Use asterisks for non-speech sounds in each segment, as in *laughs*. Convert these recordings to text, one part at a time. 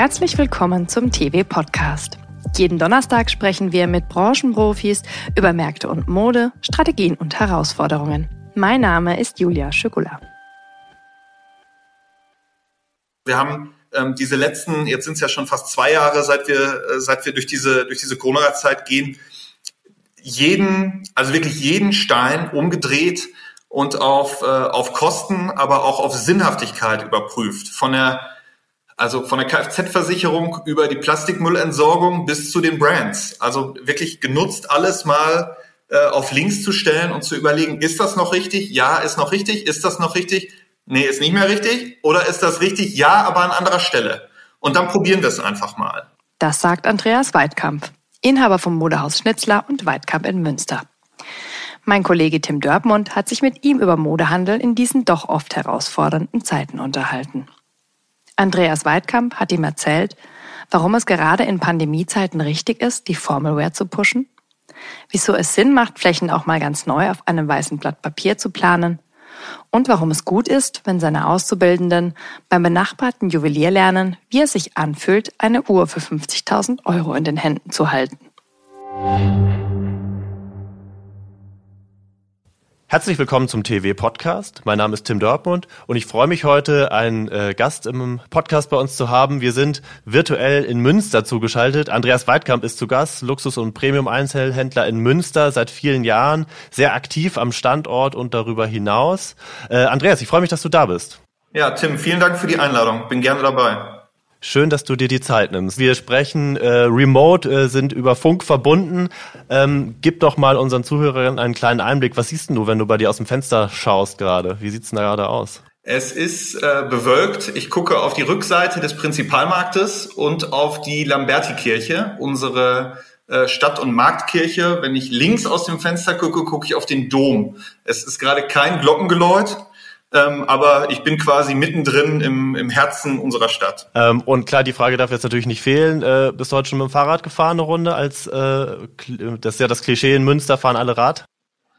Herzlich willkommen zum TV Podcast. Jeden Donnerstag sprechen wir mit Branchenprofis über Märkte und Mode, Strategien und Herausforderungen. Mein Name ist Julia Schükula. Wir haben ähm, diese letzten, jetzt sind es ja schon fast zwei Jahre, seit wir, äh, seit wir durch diese, durch diese Corona-Zeit gehen, jeden, also wirklich jeden Stein umgedreht und auf, äh, auf Kosten, aber auch auf Sinnhaftigkeit überprüft. Von der, also von der Kfz-Versicherung über die Plastikmüllentsorgung bis zu den Brands. Also wirklich genutzt, alles mal äh, auf links zu stellen und zu überlegen, ist das noch richtig? Ja, ist noch richtig. Ist das noch richtig? Nee, ist nicht mehr richtig. Oder ist das richtig? Ja, aber an anderer Stelle. Und dann probieren wir es einfach mal. Das sagt Andreas Weidkampf, Inhaber vom Modehaus Schnitzler und Weidkamp in Münster. Mein Kollege Tim Dörpmund hat sich mit ihm über Modehandel in diesen doch oft herausfordernden Zeiten unterhalten. Andreas Weidkamp hat ihm erzählt, warum es gerade in Pandemiezeiten richtig ist, die Formalware zu pushen, wieso es Sinn macht, Flächen auch mal ganz neu auf einem weißen Blatt Papier zu planen und warum es gut ist, wenn seine Auszubildenden beim benachbarten Juwelier lernen, wie es sich anfühlt, eine Uhr für 50.000 Euro in den Händen zu halten. Herzlich willkommen zum TV Podcast. Mein Name ist Tim Dortmund und ich freue mich heute, einen äh, Gast im Podcast bei uns zu haben. Wir sind virtuell in Münster zugeschaltet. Andreas Weidkamp ist zu Gast, Luxus- und Premium-Einzelhändler in Münster seit vielen Jahren, sehr aktiv am Standort und darüber hinaus. Äh, Andreas, ich freue mich, dass du da bist. Ja, Tim, vielen Dank für die Einladung. Bin gerne dabei. Schön, dass du dir die Zeit nimmst. Wir sprechen äh, remote, äh, sind über Funk verbunden. Ähm, gib doch mal unseren Zuhörern einen kleinen Einblick. Was siehst du, wenn du bei dir aus dem Fenster schaust gerade? Wie sieht's denn da gerade aus? Es ist äh, bewölkt. Ich gucke auf die Rückseite des Prinzipalmarktes und auf die Lamberti-Kirche, unsere äh, Stadt- und Marktkirche. Wenn ich links aus dem Fenster gucke, gucke ich auf den Dom. Es ist gerade kein Glockengeläut. Ähm, aber ich bin quasi mittendrin im, im Herzen unserer Stadt. Ähm, und klar, die Frage darf jetzt natürlich nicht fehlen. Äh, bist du heute schon mit dem Fahrrad gefahren eine Runde? Als äh, das ist ja das Klischee in Münster fahren alle Rad.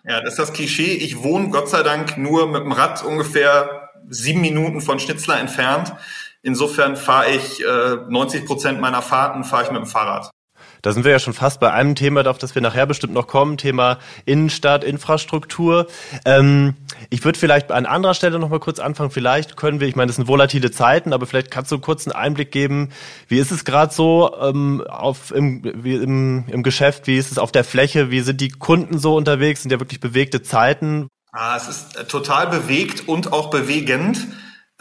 Ja, das ist das Klischee. Ich wohne Gott sei Dank nur mit dem Rad ungefähr sieben Minuten von Schnitzler entfernt. Insofern fahre ich äh, 90 Prozent meiner Fahrten fahre ich mit dem Fahrrad. Da sind wir ja schon fast bei einem Thema, auf das wir nachher bestimmt noch kommen, Thema Innenstadt, Infrastruktur. Ähm, ich würde vielleicht an anderer Stelle noch mal kurz anfangen. Vielleicht können wir, ich meine, das sind volatile Zeiten, aber vielleicht kannst du kurz einen Einblick geben. Wie ist es gerade so ähm, auf, im, wie im, im Geschäft? Wie ist es auf der Fläche? Wie sind die Kunden so unterwegs? Sind ja wirklich bewegte Zeiten? Ah, es ist total bewegt und auch bewegend.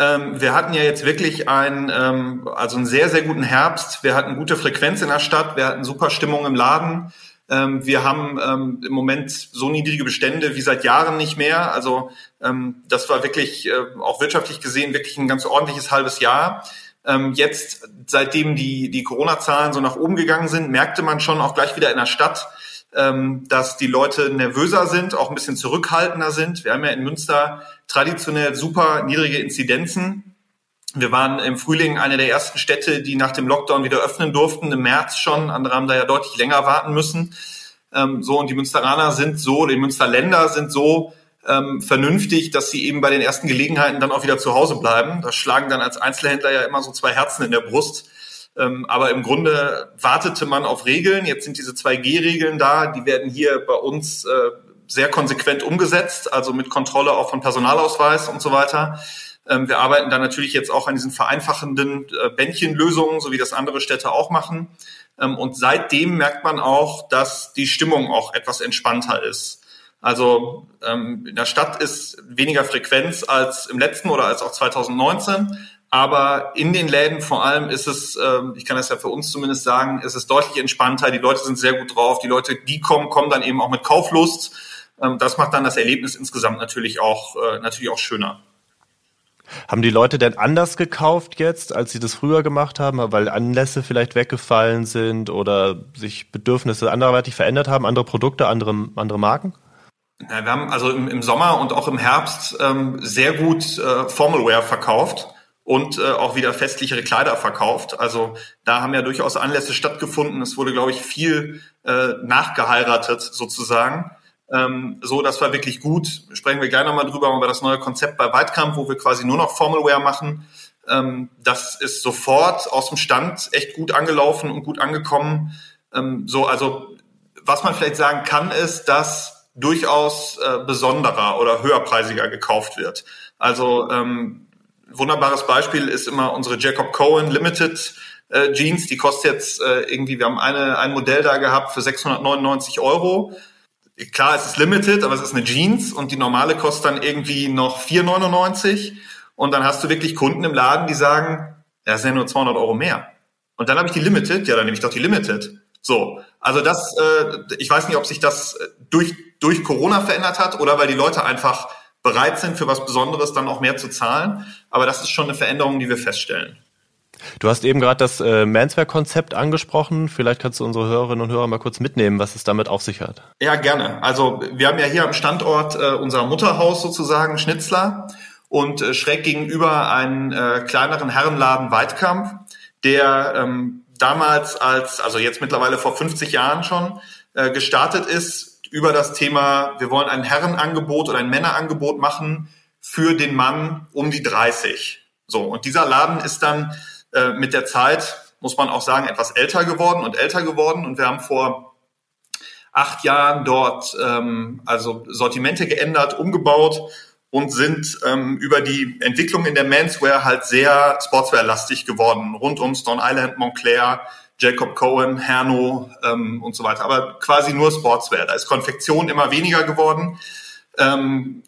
Ähm, wir hatten ja jetzt wirklich einen, ähm, also einen sehr, sehr guten Herbst. Wir hatten gute Frequenz in der Stadt. Wir hatten super Stimmung im Laden. Ähm, wir haben ähm, im Moment so niedrige Bestände wie seit Jahren nicht mehr. Also ähm, das war wirklich äh, auch wirtschaftlich gesehen wirklich ein ganz ordentliches halbes Jahr. Ähm, jetzt, seitdem die, die Corona-Zahlen so nach oben gegangen sind, merkte man schon auch gleich wieder in der Stadt, ähm, dass die Leute nervöser sind, auch ein bisschen zurückhaltender sind. Wir haben ja in Münster traditionell super niedrige Inzidenzen. Wir waren im Frühling eine der ersten Städte, die nach dem Lockdown wieder öffnen durften, im März schon. Andere haben da ja deutlich länger warten müssen. Ähm, so, und die Münsteraner sind so, die Münsterländer sind so ähm, vernünftig, dass sie eben bei den ersten Gelegenheiten dann auch wieder zu Hause bleiben. Da schlagen dann als Einzelhändler ja immer so zwei Herzen in der Brust. Ähm, aber im Grunde wartete man auf Regeln. Jetzt sind diese 2G-Regeln da. Die werden hier bei uns äh, sehr konsequent umgesetzt, also mit Kontrolle auch von Personalausweis und so weiter. Ähm, wir arbeiten da natürlich jetzt auch an diesen vereinfachenden äh, Bändchenlösungen, so wie das andere Städte auch machen. Ähm, und seitdem merkt man auch, dass die Stimmung auch etwas entspannter ist. Also ähm, in der Stadt ist weniger Frequenz als im letzten oder als auch 2019. Aber in den Läden vor allem ist es, ähm, ich kann das ja für uns zumindest sagen, ist es deutlich entspannter. Die Leute sind sehr gut drauf. Die Leute, die kommen, kommen dann eben auch mit Kauflust. Ähm, das macht dann das Erlebnis insgesamt natürlich auch, äh, natürlich auch schöner. Haben die Leute denn anders gekauft jetzt, als sie das früher gemacht haben, weil Anlässe vielleicht weggefallen sind oder sich Bedürfnisse anderweitig verändert haben, andere Produkte, andere, andere Marken? Ja, wir haben also im, im Sommer und auch im Herbst ähm, sehr gut äh, Formalwear verkauft und äh, auch wieder festlichere Kleider verkauft. Also da haben ja durchaus Anlässe stattgefunden. Es wurde, glaube ich, viel äh, nachgeheiratet sozusagen. Ähm, so, das war wirklich gut. Sprechen wir gleich nochmal drüber über das neue Konzept bei Weitkamp, wo wir quasi nur noch Formalwear machen. Ähm, das ist sofort aus dem Stand echt gut angelaufen und gut angekommen. Ähm, so, also was man vielleicht sagen kann, ist, dass durchaus äh, besonderer oder höherpreisiger gekauft wird. Also ähm, wunderbares Beispiel ist immer unsere Jacob Cohen Limited äh, Jeans. Die kostet jetzt äh, irgendwie, wir haben eine, ein Modell da gehabt für 699 Euro. Klar, es ist limited, aber es ist eine Jeans und die normale kostet dann irgendwie noch 4,99 und dann hast du wirklich Kunden im Laden, die sagen, ja, das sind ja nur 200 Euro mehr. Und dann habe ich die Limited, ja, dann nehme ich doch die Limited. So, also das, äh, ich weiß nicht, ob sich das durch, durch Corona verändert hat oder weil die Leute einfach bereit sind, für was Besonderes dann auch mehr zu zahlen. Aber das ist schon eine Veränderung, die wir feststellen. Du hast eben gerade das äh, Manswear-Konzept angesprochen. Vielleicht kannst du unsere Hörerinnen und Hörer mal kurz mitnehmen, was es damit auf sich hat. Ja, gerne. Also wir haben ja hier am Standort äh, unser Mutterhaus sozusagen, Schnitzler, und äh, schräg gegenüber einen äh, kleineren Herrenladen Weitkamp, der ähm, damals als, also jetzt mittlerweile vor 50 Jahren schon, äh, gestartet ist über das Thema, wir wollen ein Herrenangebot oder ein Männerangebot machen für den Mann um die 30. So, und dieser Laden ist dann äh, mit der Zeit, muss man auch sagen, etwas älter geworden und älter geworden. Und wir haben vor acht Jahren dort ähm, also Sortimente geändert, umgebaut und sind ähm, über die Entwicklung in der Menswear halt sehr Sportswear-lastig geworden, rund um Stone Island, Montclair, Jacob Cohen, Herno ähm, und so weiter. Aber quasi nur Sportswear. Da ist Konfektion immer weniger geworden. Ähm,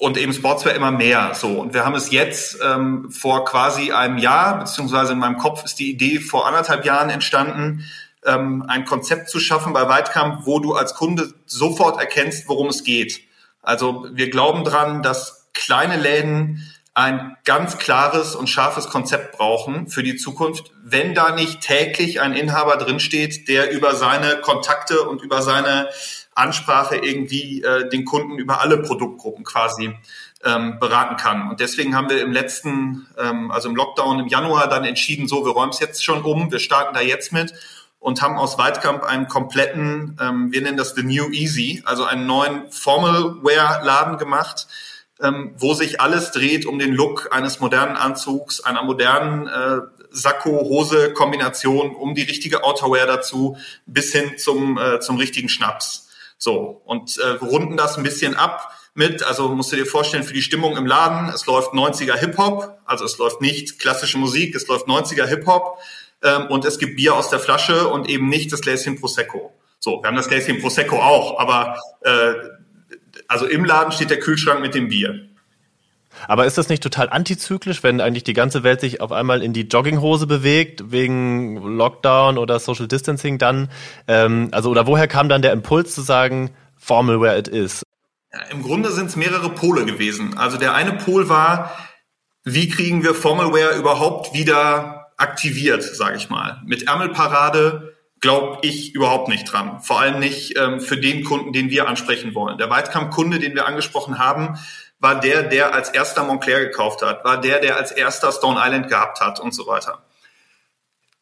und eben Sportswear immer mehr. So und wir haben es jetzt ähm, vor quasi einem Jahr beziehungsweise in meinem Kopf ist die Idee vor anderthalb Jahren entstanden, ähm, ein Konzept zu schaffen bei Weitkamp, wo du als Kunde sofort erkennst, worum es geht. Also wir glauben dran, dass kleine Läden ein ganz klares und scharfes Konzept brauchen für die Zukunft, wenn da nicht täglich ein Inhaber drinsteht, der über seine Kontakte und über seine Ansprache irgendwie äh, den Kunden über alle Produktgruppen quasi ähm, beraten kann. Und deswegen haben wir im letzten, ähm, also im Lockdown im Januar dann entschieden, so, wir räumen es jetzt schon um, wir starten da jetzt mit und haben aus Weitkamp einen kompletten, ähm, wir nennen das The New Easy, also einen neuen Formal-Wear-Laden gemacht, ähm, wo sich alles dreht um den Look eines modernen Anzugs, einer modernen äh, Sakko-Hose-Kombination, um die richtige Outerwear dazu, bis hin zum, äh, zum richtigen Schnaps. So, und äh, runden das ein bisschen ab mit, also musst du dir vorstellen, für die Stimmung im Laden, es läuft 90er Hip-Hop, also es läuft nicht klassische Musik, es läuft 90er Hip-Hop ähm, und es gibt Bier aus der Flasche und eben nicht das Gläschen Prosecco. So, wir haben das Gläschen Prosecco auch, aber äh, also im Laden steht der Kühlschrank mit dem Bier. Aber ist das nicht total antizyklisch, wenn eigentlich die ganze Welt sich auf einmal in die Jogginghose bewegt, wegen Lockdown oder Social Distancing dann? Ähm, also, oder woher kam dann der Impuls zu sagen, Formal where it is? Ja, Im Grunde sind es mehrere Pole gewesen. Also der eine Pol war, wie kriegen wir Formalwear überhaupt wieder aktiviert, sage ich mal. Mit Ärmelparade glaube ich überhaupt nicht dran. Vor allem nicht ähm, für den Kunden, den wir ansprechen wollen. Der Weitkamp-Kunde, den wir angesprochen haben, war der, der als erster Montclair gekauft hat, war der, der als erster Stone Island gehabt hat und so weiter.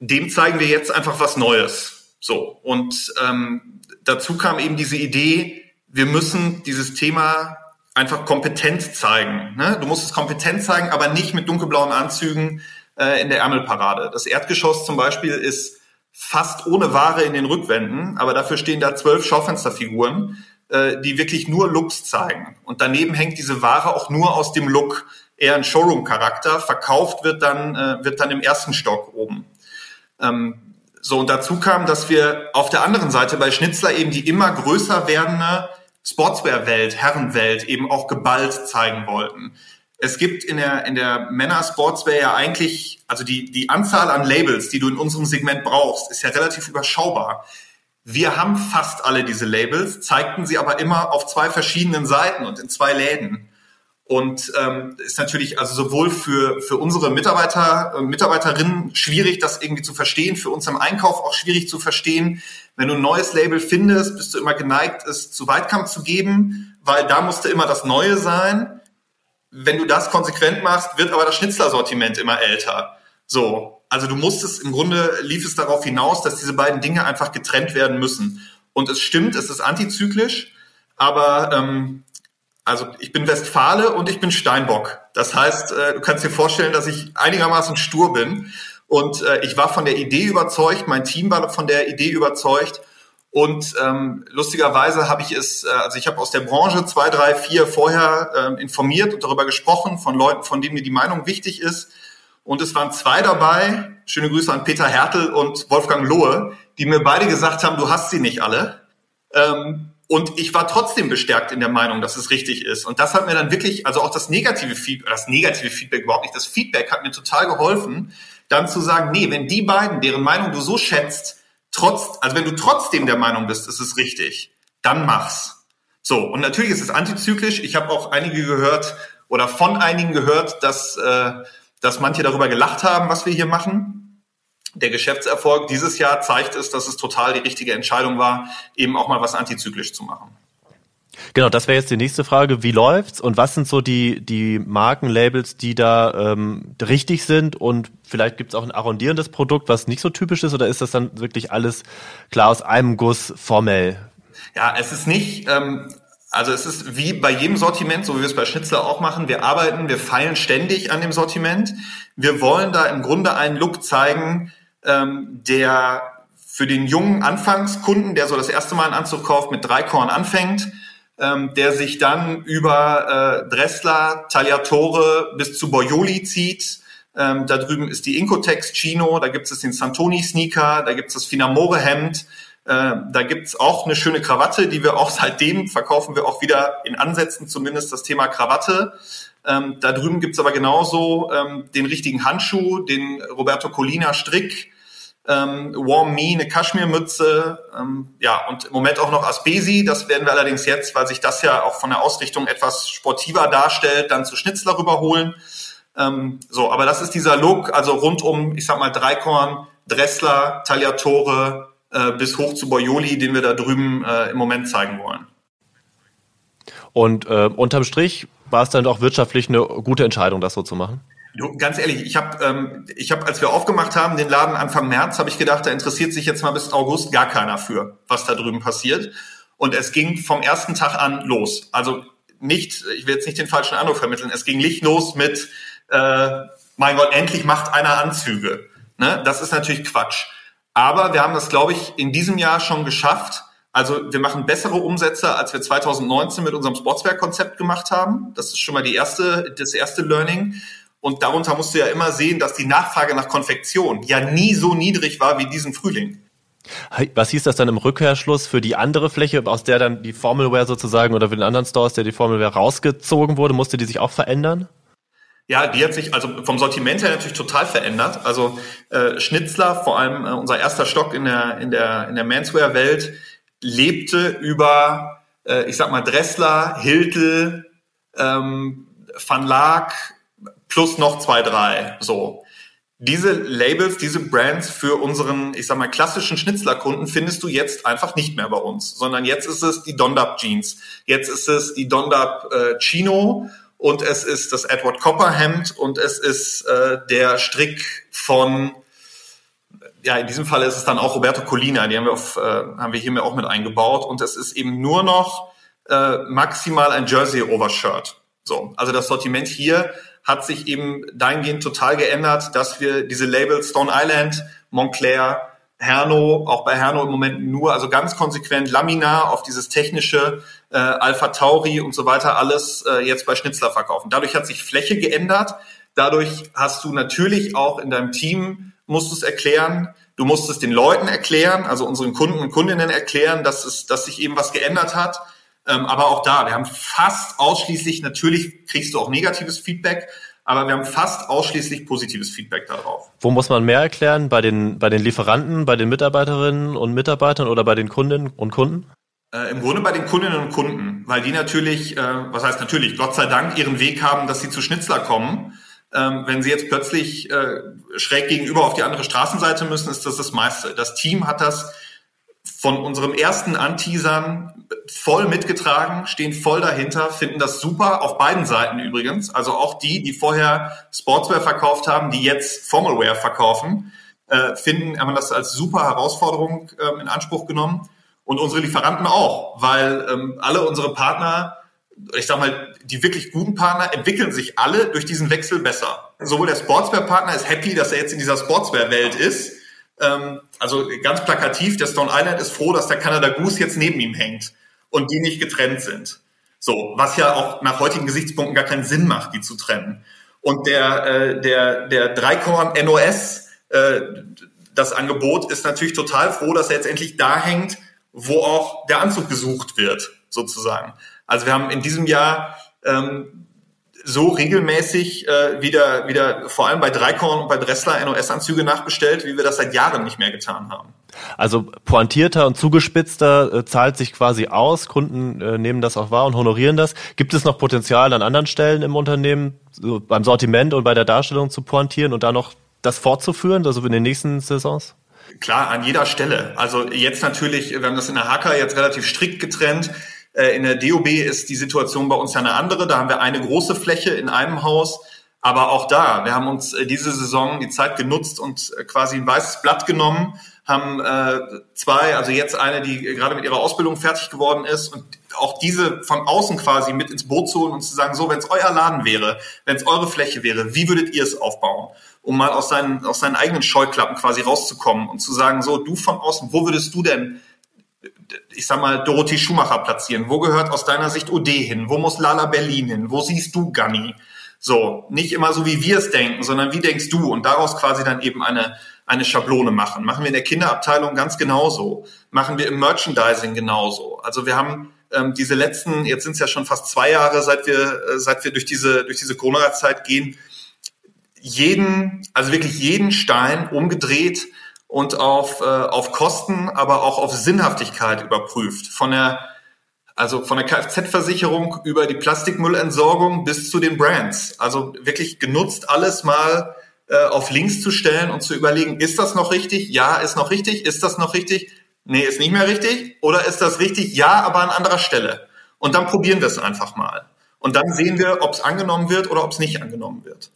Dem zeigen wir jetzt einfach was Neues. So. Und ähm, dazu kam eben diese Idee, wir müssen dieses Thema einfach kompetent zeigen. Ne? Du musst es kompetent zeigen, aber nicht mit dunkelblauen Anzügen äh, in der Ärmelparade. Das Erdgeschoss zum Beispiel ist fast ohne Ware in den Rückwänden, aber dafür stehen da zwölf Schaufensterfiguren äh, die wirklich nur Looks zeigen. Und daneben hängt diese Ware auch nur aus dem Look, eher ein Showroom-Charakter. Verkauft wird dann, äh, wird dann im ersten Stock oben. Ähm, so, und dazu kam, dass wir auf der anderen Seite bei Schnitzler eben die immer größer werdende Sportswear-Welt, Herrenwelt eben auch geballt zeigen wollten. Es gibt in der, in der Männer-Sportswear ja eigentlich, also die, die Anzahl an Labels, die du in unserem Segment brauchst, ist ja relativ überschaubar. Wir haben fast alle diese Labels, zeigten sie aber immer auf zwei verschiedenen Seiten und in zwei Läden. Und ähm, ist natürlich also sowohl für, für unsere Mitarbeiter und Mitarbeiterinnen schwierig, das irgendwie zu verstehen, für uns im Einkauf auch schwierig zu verstehen. Wenn du ein neues Label findest, bist du immer geneigt, es zu Weitkampf zu geben, weil da musste immer das Neue sein. Wenn du das konsequent machst, wird aber das Schnitzlersortiment immer älter. So, also du musstest, im Grunde lief es darauf hinaus, dass diese beiden Dinge einfach getrennt werden müssen. Und es stimmt, es ist antizyklisch, aber ähm, also ich bin Westfale und ich bin Steinbock. Das heißt, äh, du kannst dir vorstellen, dass ich einigermaßen stur bin. Und äh, ich war von der Idee überzeugt, mein Team war von der Idee überzeugt. Und ähm, lustigerweise habe ich es, äh, also ich habe aus der Branche zwei, drei, vier vorher äh, informiert und darüber gesprochen von Leuten, von denen mir die Meinung wichtig ist. Und es waren zwei dabei, schöne Grüße an Peter Hertel und Wolfgang Lohe, die mir beide gesagt haben, du hast sie nicht alle. Ähm, und ich war trotzdem bestärkt in der Meinung, dass es richtig ist. Und das hat mir dann wirklich, also auch das negative Feedback, das negative Feedback überhaupt nicht, das Feedback hat mir total geholfen, dann zu sagen, nee, wenn die beiden, deren Meinung du so schätzt, trotz, also wenn du trotzdem der Meinung bist, es ist richtig, dann mach's. So, und natürlich ist es antizyklisch. Ich habe auch einige gehört oder von einigen gehört, dass, äh, dass manche darüber gelacht haben, was wir hier machen der Geschäftserfolg dieses Jahr zeigt es, dass es total die richtige Entscheidung war, eben auch mal was antizyklisch zu machen. Genau, das wäre jetzt die nächste Frage. Wie läuft's und was sind so die, die Markenlabels, die da ähm, richtig sind? Und vielleicht gibt's auch ein arrondierendes Produkt, was nicht so typisch ist, oder ist das dann wirklich alles klar aus einem Guss formell? Ja, es ist nicht, ähm, also es ist wie bei jedem Sortiment, so wie wir es bei Schnitzler auch machen. Wir arbeiten, wir feilen ständig an dem Sortiment. Wir wollen da im Grunde einen Look zeigen, ähm, der für den jungen Anfangskunden, der so das erste Mal einen Anzug kauft, mit drei Korn anfängt, ähm, der sich dann über äh, Dressler, Tagliatore bis zu Boyoli zieht. Ähm, da drüben ist die Incotex Chino, da gibt es den Santoni Sneaker, da gibt es das Finamore Hemd, äh, da gibt's auch eine schöne Krawatte, die wir auch *laughs* seitdem verkaufen wir auch wieder in Ansätzen zumindest das Thema Krawatte. Ähm, da drüben gibt's aber genauso ähm, den richtigen Handschuh, den Roberto Colina Strick, ähm, Warm Me, eine Kaschmirmütze, ähm, ja, und im Moment auch noch Aspesi. Das werden wir allerdings jetzt, weil sich das ja auch von der Ausrichtung etwas sportiver darstellt, dann zu Schnitzler rüberholen. Ähm, so, aber das ist dieser Look, also rund um, ich sag mal, Dreikorn, Dressler, Tagliatore äh, bis hoch zu Boyoli, den wir da drüben äh, im Moment zeigen wollen. Und äh, unterm Strich war es dann doch wirtschaftlich eine gute Entscheidung, das so zu machen? Ganz ehrlich, ich habe, ähm, ich hab, als wir aufgemacht haben, den Laden Anfang März, habe ich gedacht, da interessiert sich jetzt mal bis August gar keiner für, was da drüben passiert. Und es ging vom ersten Tag an los. Also nicht, ich will jetzt nicht den falschen Eindruck vermitteln, es ging nicht los mit, äh, mein Gott, endlich macht einer Anzüge. Ne? Das ist natürlich Quatsch. Aber wir haben das, glaube ich, in diesem Jahr schon geschafft. Also wir machen bessere Umsätze, als wir 2019 mit unserem Sportswear-Konzept gemacht haben. Das ist schon mal die erste, das erste Learning. Und darunter musst du ja immer sehen, dass die Nachfrage nach Konfektion ja nie so niedrig war wie diesen Frühling. Was hieß das dann im Rückkehrschluss für die andere Fläche, aus der dann die Formalware sozusagen oder für den anderen Store, aus der die Formalware rausgezogen wurde? Musste die sich auch verändern? Ja, die hat sich also vom Sortiment her natürlich total verändert. Also äh, Schnitzler, vor allem äh, unser erster Stock in der in der in der Manswear-Welt, lebte über, äh, ich sag mal Dressler, Hiltel, ähm, Van Laak, plus noch zwei, drei. So. Diese Labels, diese Brands für unseren, ich sag mal, klassischen Schnitzlerkunden findest du jetzt einfach nicht mehr bei uns, sondern jetzt ist es die Dondap Jeans, jetzt ist es die Dondap äh, Chino und es ist das Edward Copper Hemd und es ist äh, der Strick von ja, in diesem Fall ist es dann auch Roberto Colina, die haben wir, auf, äh, haben wir hier mir auch mit eingebaut und es ist eben nur noch äh, maximal ein Jersey Overshirt. So, also das Sortiment hier hat sich eben dahingehend total geändert, dass wir diese Labels Stone Island, Montclair, Herno, auch bei Herno im Moment nur, also ganz konsequent Laminar auf dieses technische äh, Alpha Tauri und so weiter alles äh, jetzt bei Schnitzler verkaufen. Dadurch hat sich Fläche geändert. Dadurch hast du natürlich auch in deinem Team, musst du es erklären, du musst es den Leuten erklären, also unseren Kunden und Kundinnen erklären, dass es, dass sich eben was geändert hat. Ähm, aber auch da, wir haben fast ausschließlich, natürlich kriegst du auch negatives Feedback, aber wir haben fast ausschließlich positives Feedback darauf. Wo muss man mehr erklären? Bei den, bei den Lieferanten, bei den Mitarbeiterinnen und Mitarbeitern oder bei den Kundinnen und Kunden? Äh, Im Grunde bei den Kundinnen und Kunden, weil die natürlich, äh, was heißt natürlich, Gott sei Dank ihren Weg haben, dass sie zu Schnitzler kommen. Ähm, wenn sie jetzt plötzlich äh, schräg gegenüber auf die andere Straßenseite müssen, ist das das meiste. Das Team hat das von unserem ersten Anteasern voll mitgetragen, stehen voll dahinter, finden das super, auf beiden Seiten übrigens. Also auch die, die vorher Sportswear verkauft haben, die jetzt Formalwear verkaufen, äh, finden, haben das als super Herausforderung äh, in Anspruch genommen. Und unsere Lieferanten auch, weil ähm, alle unsere Partner ich sag mal, die wirklich guten Partner entwickeln sich alle durch diesen Wechsel besser. Sowohl der Sportswear-Partner ist happy, dass er jetzt in dieser Sportswear-Welt ist. Ähm, also ganz plakativ, der Stone Island ist froh, dass der Canada Goose jetzt neben ihm hängt und die nicht getrennt sind. So, was ja auch nach heutigen Gesichtspunkten gar keinen Sinn macht, die zu trennen. Und der, äh, der, der Dreikorn NOS, äh, das Angebot, ist natürlich total froh, dass er jetzt endlich da hängt, wo auch der Anzug gesucht wird, sozusagen. Also wir haben in diesem Jahr ähm, so regelmäßig äh, wieder, wieder vor allem bei Dreikorn und bei Dressler NOS-Anzüge nachbestellt, wie wir das seit Jahren nicht mehr getan haben. Also pointierter und zugespitzter äh, zahlt sich quasi aus. Kunden äh, nehmen das auch wahr und honorieren das. Gibt es noch Potenzial an anderen Stellen im Unternehmen, so beim Sortiment und bei der Darstellung zu pointieren und da noch das fortzuführen, also in den nächsten Saisons? Klar, an jeder Stelle. Also jetzt natürlich, wir haben das in der Hacker jetzt relativ strikt getrennt. Äh, in der DOB ist die Situation bei uns ja eine andere. Da haben wir eine große Fläche in einem Haus. Aber auch da, wir haben uns äh, diese Saison die Zeit genutzt und äh, quasi ein weißes Blatt genommen, haben zwei, also jetzt eine, die gerade mit ihrer Ausbildung fertig geworden ist und auch diese von außen quasi mit ins Boot zu holen und zu sagen, so, wenn es euer Laden wäre, wenn es eure Fläche wäre, wie würdet ihr es aufbauen? Um mal aus seinen, aus seinen eigenen Scheuklappen quasi rauszukommen und zu sagen, so, du von außen, wo würdest du denn ich sag mal, Dorothee Schumacher platzieren? Wo gehört aus deiner Sicht OD hin? Wo muss Lala Berlin hin? Wo siehst du Gunny? So, nicht immer so, wie wir es denken, sondern wie denkst du? Und daraus quasi dann eben eine, eine Schablone machen. Machen wir in der Kinderabteilung ganz genauso. Machen wir im Merchandising genauso. Also wir haben ähm, diese letzten, jetzt sind es ja schon fast zwei Jahre, seit wir, äh, seit wir durch diese, durch diese Corona-Zeit gehen, jeden, also wirklich jeden Stein umgedreht, und auf, äh, auf Kosten, aber auch auf Sinnhaftigkeit überprüft. Von der, also von der Kfz-Versicherung über die Plastikmüllentsorgung bis zu den Brands. Also wirklich genutzt, alles mal äh, auf links zu stellen und zu überlegen, ist das noch richtig? Ja, ist noch richtig. Ist das noch richtig? Nee, ist nicht mehr richtig. Oder ist das richtig? Ja, aber an anderer Stelle. Und dann probieren wir es einfach mal. Und dann sehen wir, ob es angenommen wird oder ob es nicht angenommen wird.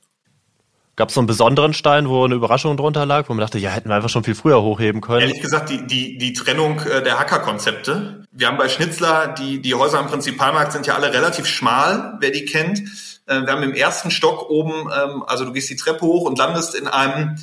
Gab es so einen besonderen Stein, wo eine Überraschung drunter lag, wo man dachte, ja, hätten wir einfach schon viel früher hochheben können? Ehrlich gesagt, die, die, die Trennung äh, der Hackerkonzepte. Wir haben bei Schnitzler, die, die Häuser am Prinzipalmarkt sind ja alle relativ schmal, wer die kennt. Äh, wir haben im ersten Stock oben, ähm, also du gehst die Treppe hoch und landest in einem,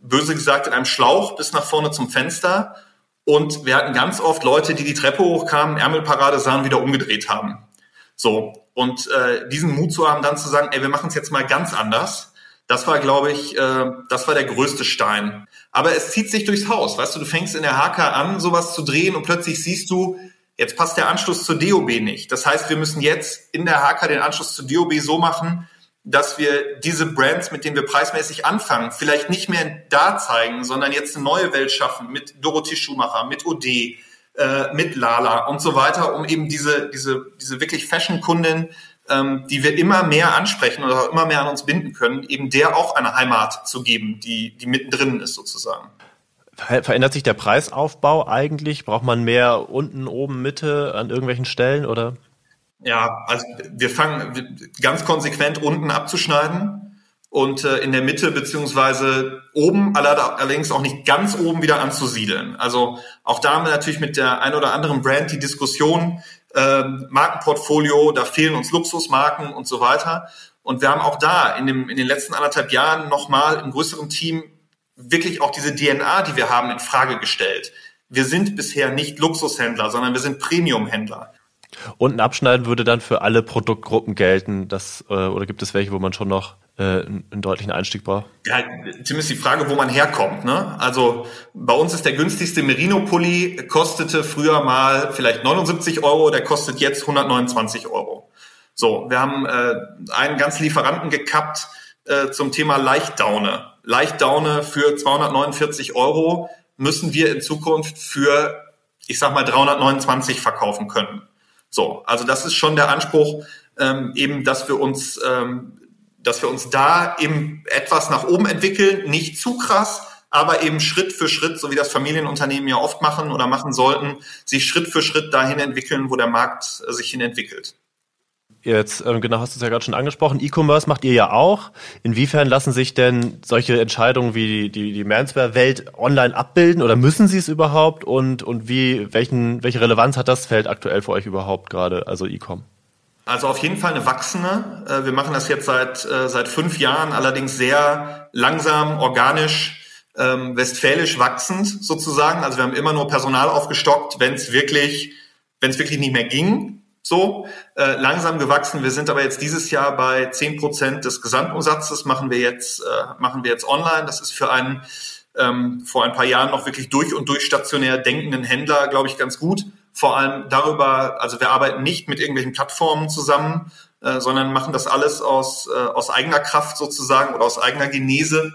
böse gesagt, in einem Schlauch bis nach vorne zum Fenster. Und wir hatten ganz oft Leute, die die Treppe hochkamen, Ärmelparade sahen, wieder umgedreht haben. So. Und äh, diesen Mut zu haben, dann zu sagen, ey, wir machen es jetzt mal ganz anders das war, glaube ich, äh, das war der größte Stein. Aber es zieht sich durchs Haus. Weißt du, du fängst in der HK an, sowas zu drehen und plötzlich siehst du, jetzt passt der Anschluss zur DOB nicht. Das heißt, wir müssen jetzt in der HK den Anschluss zur DOB so machen, dass wir diese Brands, mit denen wir preismäßig anfangen, vielleicht nicht mehr da zeigen, sondern jetzt eine neue Welt schaffen mit Dorothee Schumacher, mit OD, äh, mit Lala und so weiter, um eben diese, diese, diese wirklich Fashion-Kundin ähm, die wir immer mehr ansprechen oder immer mehr an uns binden können, eben der auch eine Heimat zu geben, die, die mittendrin ist sozusagen. Verändert sich der Preisaufbau eigentlich? Braucht man mehr unten, oben, Mitte an irgendwelchen Stellen oder? Ja, also wir fangen ganz konsequent unten abzuschneiden und äh, in der Mitte beziehungsweise oben, allerdings auch nicht ganz oben wieder anzusiedeln. Also auch da haben wir natürlich mit der ein oder anderen Brand die Diskussion, ähm, Markenportfolio, da fehlen uns Luxusmarken und so weiter. Und wir haben auch da in, dem, in den letzten anderthalb Jahren nochmal im größeren Team wirklich auch diese DNA, die wir haben, in Frage gestellt. Wir sind bisher nicht Luxushändler, sondern wir sind Premiumhändler. Und ein Abschneiden würde dann für alle Produktgruppen gelten, das, äh, oder gibt es welche, wo man schon noch äh, einen deutlichen Einstieg braucht. Ja, Tim die Frage, wo man herkommt. Ne? Also bei uns ist der günstigste Merino-Pulli, kostete früher mal vielleicht 79 Euro, der kostet jetzt 129 Euro. So, wir haben äh, einen ganz Lieferanten gekappt äh, zum Thema Leichtdaune. Leichtdaune für 249 Euro müssen wir in Zukunft für, ich sag mal, 329 verkaufen können. So, also das ist schon der Anspruch, ähm, eben, dass wir uns ähm, dass wir uns da eben etwas nach oben entwickeln, nicht zu krass, aber eben Schritt für Schritt, so wie das Familienunternehmen ja oft machen oder machen sollten, sich Schritt für Schritt dahin entwickeln, wo der Markt äh, sich hin entwickelt. Jetzt, ähm, genau, hast du es ja gerade schon angesprochen. E-Commerce macht ihr ja auch. Inwiefern lassen sich denn solche Entscheidungen wie die, die, die Manswear-Welt online abbilden oder müssen sie es überhaupt? Und, und wie, welchen, welche Relevanz hat das Feld aktuell für euch überhaupt gerade, also E-Com? Also auf jeden Fall eine wachsende. Äh, wir machen das jetzt seit, äh, seit fünf Jahren, allerdings sehr langsam, organisch, ähm, westfälisch wachsend sozusagen. Also wir haben immer nur Personal aufgestockt, wenn es wirklich, wenn es wirklich nicht mehr ging. So, äh, langsam gewachsen. Wir sind aber jetzt dieses Jahr bei zehn Prozent des Gesamtumsatzes, machen wir jetzt, äh, machen wir jetzt online. Das ist für einen ähm, vor ein paar Jahren noch wirklich durch und durch stationär denkenden Händler, glaube ich, ganz gut. Vor allem darüber, also wir arbeiten nicht mit irgendwelchen Plattformen zusammen, äh, sondern machen das alles aus, äh, aus eigener Kraft sozusagen oder aus eigener Genese.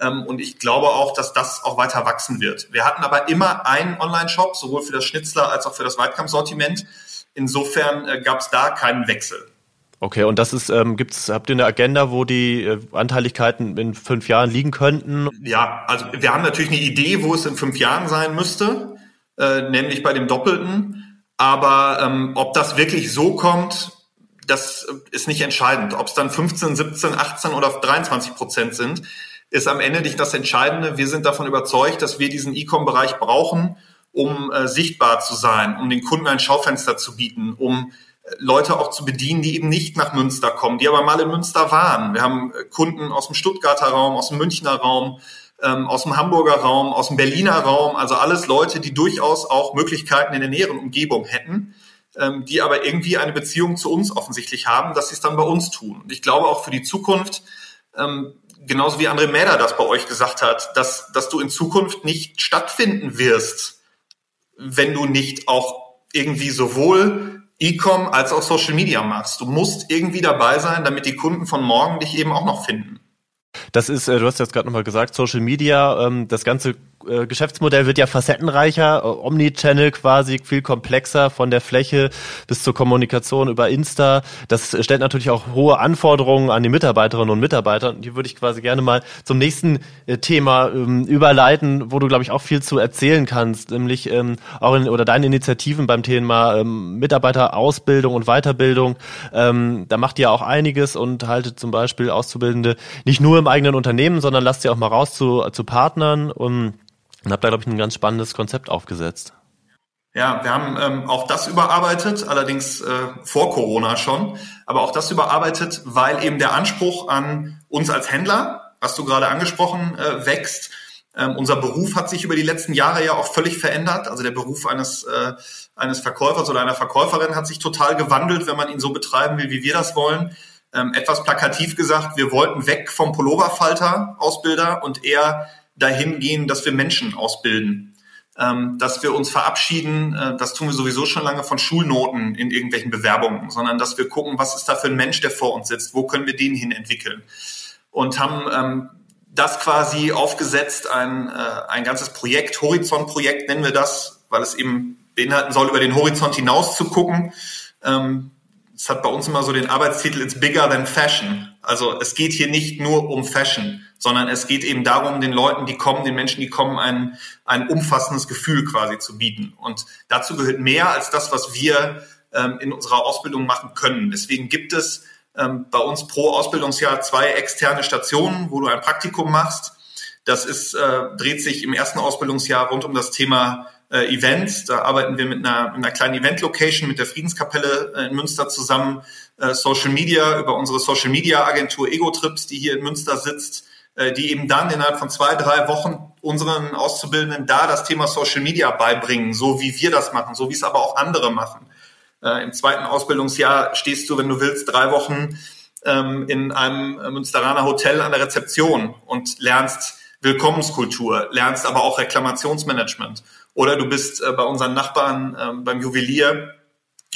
Ähm, und ich glaube auch, dass das auch weiter wachsen wird. Wir hatten aber immer einen Online-Shop, sowohl für das Schnitzler als auch für das Weitkampfsortiment. Insofern äh, gab es da keinen Wechsel. Okay, und das ist, ähm, gibt's, habt ihr eine Agenda, wo die äh, Anteiligkeiten in fünf Jahren liegen könnten? Ja, also wir haben natürlich eine Idee, wo es in fünf Jahren sein müsste, äh, nämlich bei dem Doppelten. Aber ähm, ob das wirklich so kommt, das ist nicht entscheidend. Ob es dann 15, 17, 18 oder 23 Prozent sind, ist am Ende nicht das Entscheidende. Wir sind davon überzeugt, dass wir diesen E-Com-Bereich brauchen, um äh, sichtbar zu sein, um den Kunden ein Schaufenster zu bieten, um Leute auch zu bedienen, die eben nicht nach Münster kommen, die aber mal in Münster waren. Wir haben äh, Kunden aus dem Stuttgarter Raum, aus dem Münchner Raum, ähm, aus dem Hamburger Raum, aus dem Berliner Raum, also alles Leute, die durchaus auch Möglichkeiten in der näheren Umgebung hätten, ähm, die aber irgendwie eine Beziehung zu uns offensichtlich haben, dass sie es dann bei uns tun. Und ich glaube auch für die Zukunft, ähm, genauso wie André Mäder das bei euch gesagt hat, dass, dass du in Zukunft nicht stattfinden wirst, wenn du nicht auch irgendwie sowohl E-Com als auch Social Media machst. Du musst irgendwie dabei sein, damit die Kunden von morgen dich eben auch noch finden. Das ist, äh, du hast jetzt gerade nochmal gesagt, Social Media, ähm, das ganze äh, Geschäftsmodell wird ja facettenreicher, äh, Omnichannel quasi viel komplexer von der Fläche bis zur Kommunikation über Insta. Das stellt natürlich auch hohe Anforderungen an die Mitarbeiterinnen und Mitarbeiter. Und hier würde ich quasi gerne mal zum nächsten äh, Thema ähm, überleiten, wo du, glaube ich, auch viel zu erzählen kannst, nämlich ähm, auch in, oder deine Initiativen beim Thema ähm, Mitarbeiterausbildung und Weiterbildung. Ähm, da macht ihr auch einiges und haltet zum Beispiel Auszubildende nicht nur im eigenen Unternehmen, sondern lasst sie auch mal raus zu, zu Partnern. Und und habe da, glaube ich, ein ganz spannendes Konzept aufgesetzt. Ja, wir haben ähm, auch das überarbeitet, allerdings äh, vor Corona schon, aber auch das überarbeitet, weil eben der Anspruch an uns als Händler, was du gerade angesprochen, äh, wächst. Ähm, unser Beruf hat sich über die letzten Jahre ja auch völlig verändert. Also der Beruf eines, äh, eines Verkäufers oder einer Verkäuferin hat sich total gewandelt, wenn man ihn so betreiben will, wie wir das wollen. Ähm, etwas plakativ gesagt, wir wollten weg vom Pulloverfalter-Ausbilder und eher dahin gehen, dass wir Menschen ausbilden, ähm, dass wir uns verabschieden, äh, das tun wir sowieso schon lange von Schulnoten in irgendwelchen Bewerbungen, sondern dass wir gucken, was ist da für ein Mensch, der vor uns sitzt, wo können wir den hin entwickeln und haben ähm, das quasi aufgesetzt, ein, äh, ein ganzes Projekt, Horizont-Projekt nennen wir das, weil es eben beinhalten soll, über den Horizont hinaus zu gucken. Ähm, es hat bei uns immer so den Arbeitstitel It's bigger than fashion. Also es geht hier nicht nur um Fashion, sondern es geht eben darum, den Leuten, die kommen, den Menschen, die kommen, ein, ein umfassendes Gefühl quasi zu bieten. Und dazu gehört mehr als das, was wir ähm, in unserer Ausbildung machen können. Deswegen gibt es ähm, bei uns pro Ausbildungsjahr zwei externe Stationen, wo du ein Praktikum machst. Das ist, äh, dreht sich im ersten Ausbildungsjahr rund um das Thema äh, Events. Da arbeiten wir mit einer, mit einer kleinen Event-Location, mit der Friedenskapelle äh, in Münster zusammen. Äh, Social Media, über unsere Social Media Agentur Ego Trips, die hier in Münster sitzt, äh, die eben dann innerhalb von zwei, drei Wochen unseren Auszubildenden da das Thema Social Media beibringen, so wie wir das machen, so wie es aber auch andere machen. Äh, Im zweiten Ausbildungsjahr stehst du, wenn du willst, drei Wochen ähm, in einem Münsteraner Hotel an der Rezeption und lernst Willkommenskultur, lernst aber auch Reklamationsmanagement. Oder du bist äh, bei unseren Nachbarn äh, beim Juwelier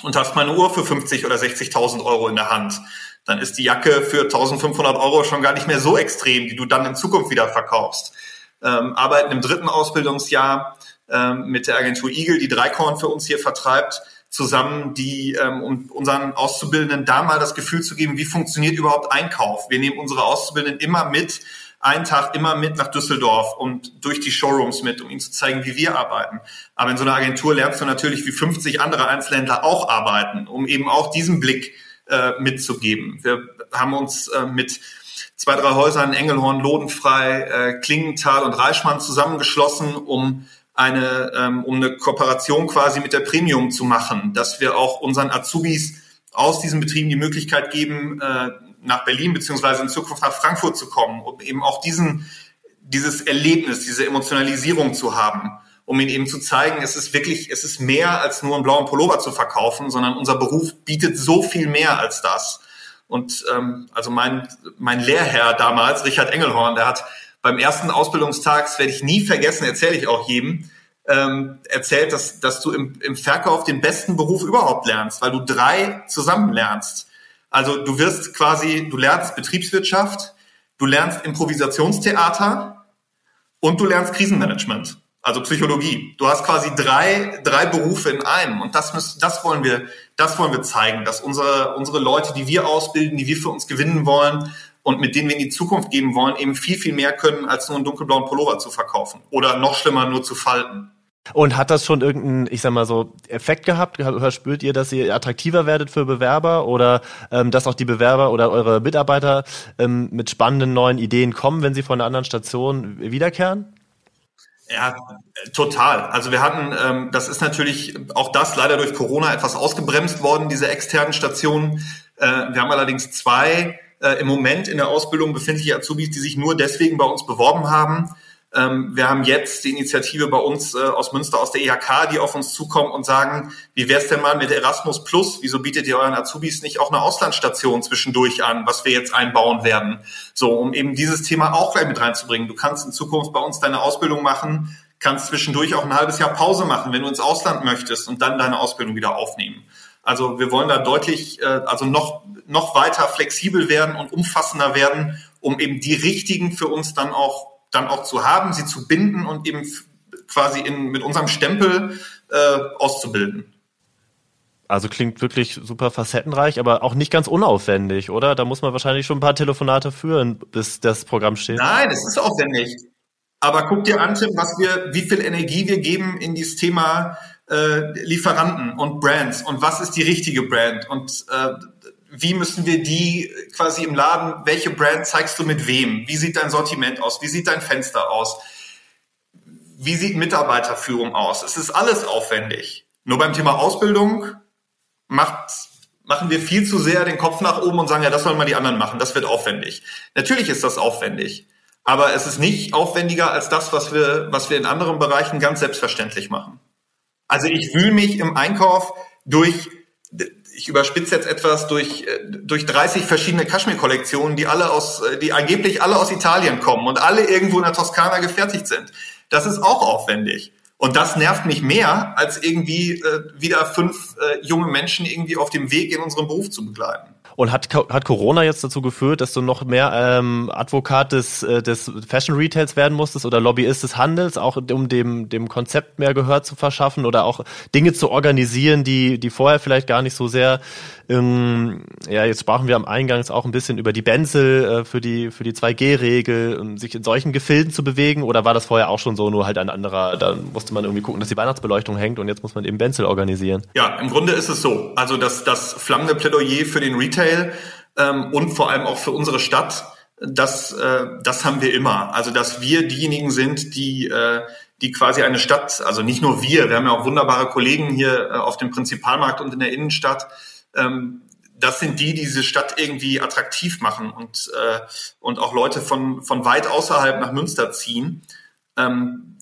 und hast mal eine Uhr für 50 oder 60.000 Euro in der Hand dann ist die Jacke für 1500 Euro schon gar nicht mehr so extrem, die du dann in Zukunft wieder verkaufst. Ähm, arbeiten im dritten Ausbildungsjahr ähm, mit der Agentur Eagle, die Dreikorn für uns hier vertreibt, zusammen, die ähm, um unseren Auszubildenden da mal das Gefühl zu geben, wie funktioniert überhaupt Einkauf. Wir nehmen unsere Auszubildenden immer mit, einen Tag immer mit nach Düsseldorf und durch die Showrooms mit, um ihnen zu zeigen, wie wir arbeiten. Aber in so einer Agentur lernst du natürlich, wie 50 andere Einzelhändler auch arbeiten, um eben auch diesen Blick äh, mitzugeben. Wir haben uns äh, mit zwei, drei Häusern, Engelhorn, Lodenfrei, äh, Klingenthal und Reichmann zusammengeschlossen, um eine, ähm, um eine Kooperation quasi mit der Premium zu machen, dass wir auch unseren Azubis aus diesen Betrieben die Möglichkeit geben, äh, nach Berlin beziehungsweise in Zukunft nach Frankfurt zu kommen, um eben auch diesen, dieses Erlebnis, diese Emotionalisierung zu haben, um ihnen eben zu zeigen, es ist wirklich, es ist mehr als nur einen blauen Pullover zu verkaufen, sondern unser Beruf bietet so viel mehr als das. Und ähm, also mein, mein Lehrherr damals, Richard Engelhorn, der hat beim ersten Ausbildungstag, das werde ich nie vergessen, erzähle ich auch jedem, ähm, erzählt, dass, dass du im, im Verkauf den besten Beruf überhaupt lernst, weil du drei zusammen lernst. Also du wirst quasi, du lernst Betriebswirtschaft, du lernst Improvisationstheater und du lernst Krisenmanagement, also Psychologie. Du hast quasi drei, drei Berufe in einem und das müssen, das wollen wir, das wollen wir zeigen, dass unsere, unsere Leute, die wir ausbilden, die wir für uns gewinnen wollen und mit denen wir in die Zukunft geben wollen, eben viel, viel mehr können, als nur einen dunkelblauen Pullover zu verkaufen oder noch schlimmer, nur zu falten. Und hat das schon irgendeinen, ich sag mal so, Effekt gehabt? Spürt ihr, dass ihr attraktiver werdet für Bewerber oder ähm, dass auch die Bewerber oder eure Mitarbeiter ähm, mit spannenden neuen Ideen kommen, wenn sie von einer anderen Station wiederkehren? Ja, total. Also wir hatten, ähm, das ist natürlich auch das leider durch Corona etwas ausgebremst worden, diese externen Stationen. Äh, wir haben allerdings zwei äh, im Moment in der Ausbildung befindliche Azubis, die sich nur deswegen bei uns beworben haben. Ähm, wir haben jetzt die Initiative bei uns äh, aus Münster, aus der IHK, die auf uns zukommen und sagen, wie wäre es denn mal mit Erasmus Plus? Wieso bietet ihr euren Azubis nicht auch eine Auslandsstation zwischendurch an, was wir jetzt einbauen werden? So, um eben dieses Thema auch gleich mit reinzubringen. Du kannst in Zukunft bei uns deine Ausbildung machen, kannst zwischendurch auch ein halbes Jahr Pause machen, wenn du ins Ausland möchtest und dann deine Ausbildung wieder aufnehmen. Also wir wollen da deutlich, äh, also noch, noch weiter flexibel werden und umfassender werden, um eben die richtigen für uns dann auch dann auch zu haben, sie zu binden und eben quasi in, mit unserem Stempel äh, auszubilden. Also klingt wirklich super facettenreich, aber auch nicht ganz unaufwendig, oder? Da muss man wahrscheinlich schon ein paar Telefonate führen, bis das Programm steht. Nein, es ist aufwendig. Aber guck dir an, Tim, was wir, wie viel Energie wir geben in dieses Thema äh, Lieferanten und Brands und was ist die richtige Brand und äh, wie müssen wir die quasi im Laden, welche Brand zeigst du mit wem? Wie sieht dein Sortiment aus? Wie sieht dein Fenster aus? Wie sieht Mitarbeiterführung aus? Es ist alles aufwendig. Nur beim Thema Ausbildung macht, machen wir viel zu sehr den Kopf nach oben und sagen, ja, das sollen mal die anderen machen. Das wird aufwendig. Natürlich ist das aufwendig. Aber es ist nicht aufwendiger als das, was wir, was wir in anderen Bereichen ganz selbstverständlich machen. Also ich wühle mich im Einkauf durch ich überspitze jetzt etwas durch, äh, durch 30 verschiedene Kaschmir-Kollektionen, die alle aus, äh, die angeblich alle aus Italien kommen und alle irgendwo in der Toskana gefertigt sind. Das ist auch aufwendig. Und das nervt mich mehr, als irgendwie äh, wieder fünf äh, junge Menschen irgendwie auf dem Weg in unserem Beruf zu begleiten. Und hat, hat Corona jetzt dazu geführt, dass du noch mehr ähm, Advokat des, äh, des Fashion Retails werden musstest oder Lobbyist des Handels, auch um dem, dem Konzept mehr Gehör zu verschaffen oder auch Dinge zu organisieren, die, die vorher vielleicht gar nicht so sehr, ähm, ja, jetzt sprachen wir am Eingangs auch ein bisschen über die Benzel äh, für die, für die 2G-Regel, um sich in solchen Gefilden zu bewegen oder war das vorher auch schon so, nur halt ein anderer, da musste man irgendwie gucken, dass die Weihnachtsbeleuchtung hängt und jetzt muss man eben Benzel organisieren? Ja, im Grunde ist es so. Also das, das flammende Plädoyer für den Retail ähm, und vor allem auch für unsere Stadt, das, äh, das haben wir immer. Also dass wir diejenigen sind, die, äh, die quasi eine Stadt, also nicht nur wir, wir haben ja auch wunderbare Kollegen hier äh, auf dem Prinzipalmarkt und in der Innenstadt, ähm, das sind die, die diese Stadt irgendwie attraktiv machen und, äh, und auch Leute von, von weit außerhalb nach Münster ziehen. Ähm,